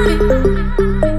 Thank